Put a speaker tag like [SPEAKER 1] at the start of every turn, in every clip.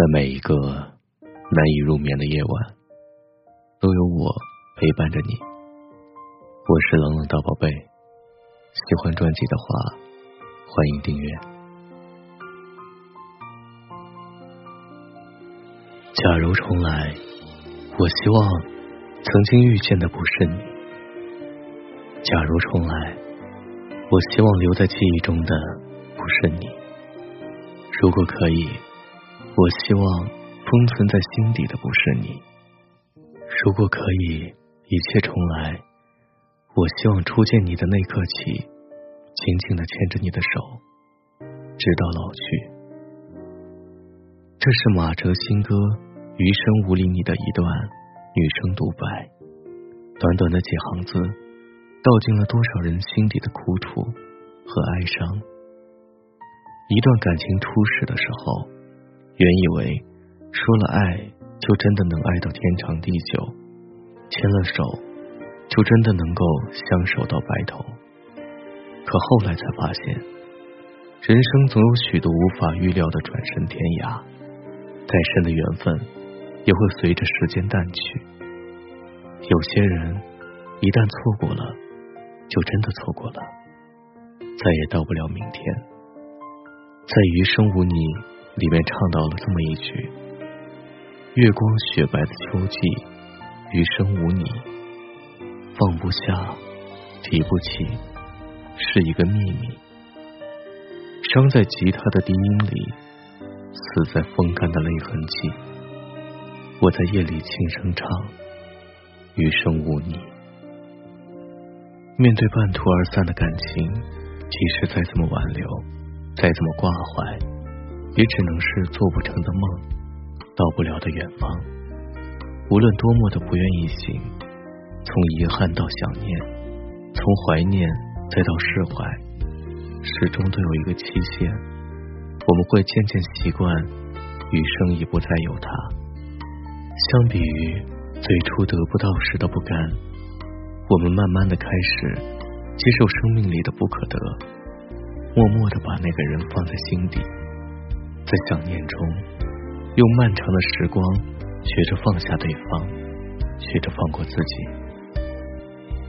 [SPEAKER 1] 在每一个难以入眠的夜晚，都有我陪伴着你。我是冷冷大宝贝，喜欢专辑的话，欢迎订阅。假如重来，我希望曾经遇见的不是你。假如重来，我希望留在记忆中的不是你。如果可以。我希望封存在心底的不是你。如果可以一切重来，我希望初见你的那刻起，紧紧的牵着你的手，直到老去。这是马哲新歌《余生无离你》的一段女生独白，短短的几行字，道尽了多少人心底的苦楚和哀伤。一段感情初始的时候。原以为说了爱就真的能爱到天长地久，牵了手就真的能够相守到白头。可后来才发现，人生总有许多无法预料的转身天涯，再深的缘分也会随着时间淡去。有些人一旦错过了，就真的错过了，再也到不了明天。在余生无你。里面唱到了这么一句：“月光雪白的秋季，余生无你，放不下，提不起，是一个秘密。伤在吉他的低音里，死在风干的泪痕迹。我在夜里轻声唱，余生无你。面对半途而散的感情，即使再怎么挽留，再怎么挂怀。”也只能是做不成的梦，到不了的远方。无论多么的不愿意醒，从遗憾到想念，从怀念再到释怀，始终都有一个期限。我们会渐渐习惯，余生已不再有他。相比于最初得不到时的不甘，我们慢慢的开始接受生命里的不可得，默默的把那个人放在心底。在想念中，用漫长的时光学着放下对方，学着放过自己。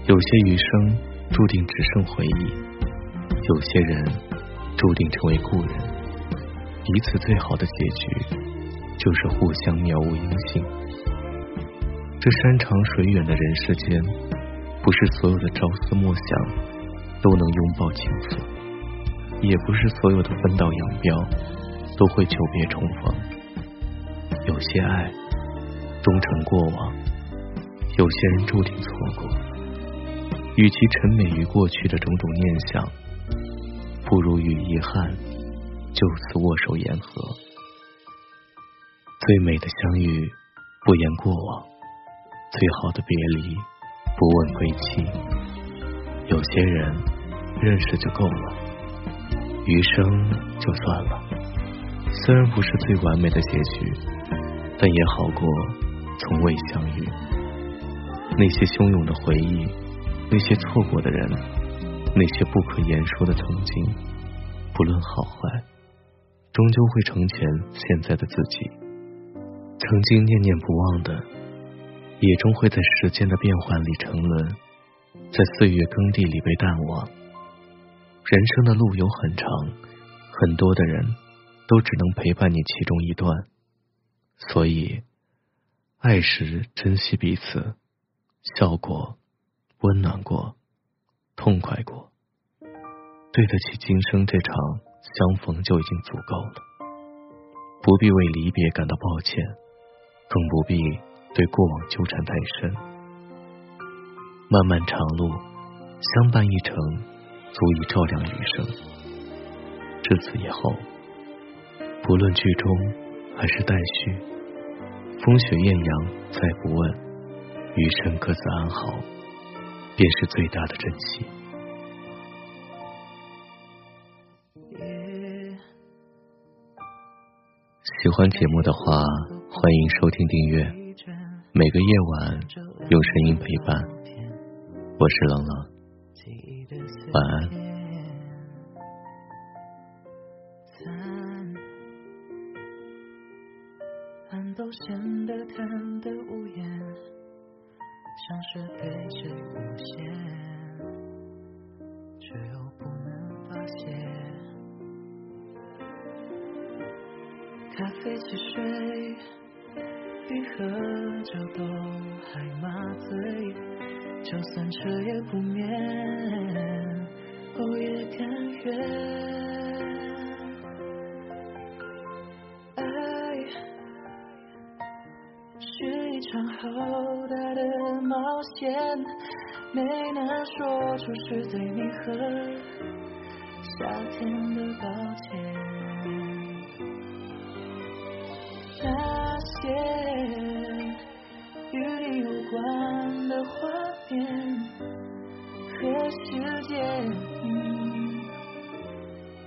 [SPEAKER 1] 有些余生注定只剩回忆，有些人注定成为故人。彼此最好的结局，就是互相渺无音信。这山长水远的人世间，不是所有的朝思暮想都能拥抱倾诉，也不是所有的分道扬镳。都会久别重逢，有些爱终成过往，有些人注定错过。与其沉湎于过去的种种念想，不如与遗憾就此握手言和。最美的相遇不言过往，最好的别离不问归期。有些人认识就够了，余生就算了。虽然不是最完美的结局，但也好过从未相遇。那些汹涌的回忆，那些错过的人，那些不可言说的曾经，不论好坏，终究会成全现在的自己。曾经念念不忘的，也终会在时间的变换里沉沦，在岁月耕地里被淡忘。人生的路有很长，很多的人。都只能陪伴你其中一段，所以爱时珍惜彼此，笑过，温暖过，痛快过，对得起今生这场相逢就已经足够了，不必为离别感到抱歉，更不必对过往纠缠太深。漫漫长路，相伴一程，足以照亮余生。至此以后。不论剧中还是待续，风雪艳阳再不问，余生各自安好，便是最大的珍惜。喜欢节目的话，欢迎收听订阅。每个夜晚用声音陪伴，我是冷冷，晚安。
[SPEAKER 2] 显得贪得无厌，像是被谁诬陷，却又不能发现。咖啡、汽水、比喝酒都还麻醉，就算彻夜不眠，我也甘愿。场好大的冒险，没能说出是对你和夏天的抱歉。那些与你有关的画面和时间，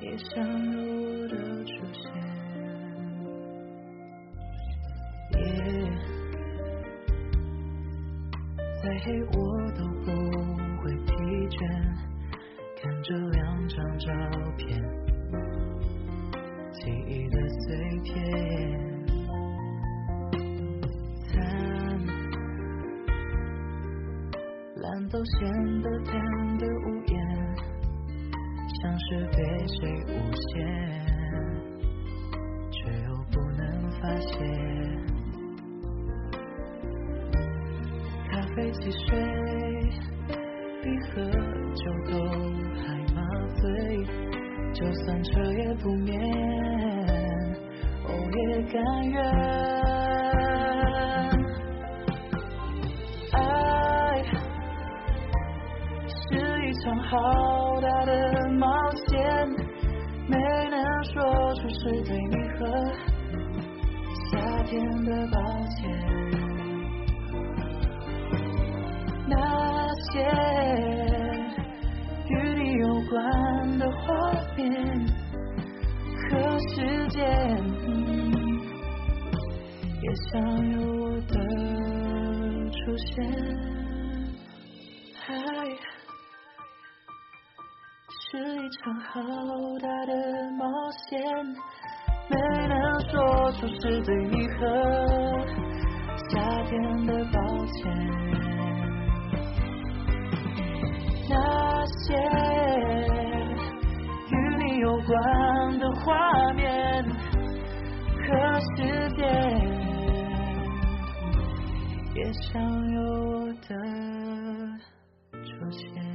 [SPEAKER 2] 也想如我的出现。黑我都不会疲倦，看这两张照片，记忆的碎片。蓝都显得贪得无厌，像是被谁诬我也甘愿。爱是一场好大的冒险，没能说出是对你和夏天的抱歉。那些与你有关的画面和时间，想有我的出现。爱是一场好大的冒险，没能说出是对你和夏天的抱歉。那些与你有关的画面。和时间，也想有我的出现。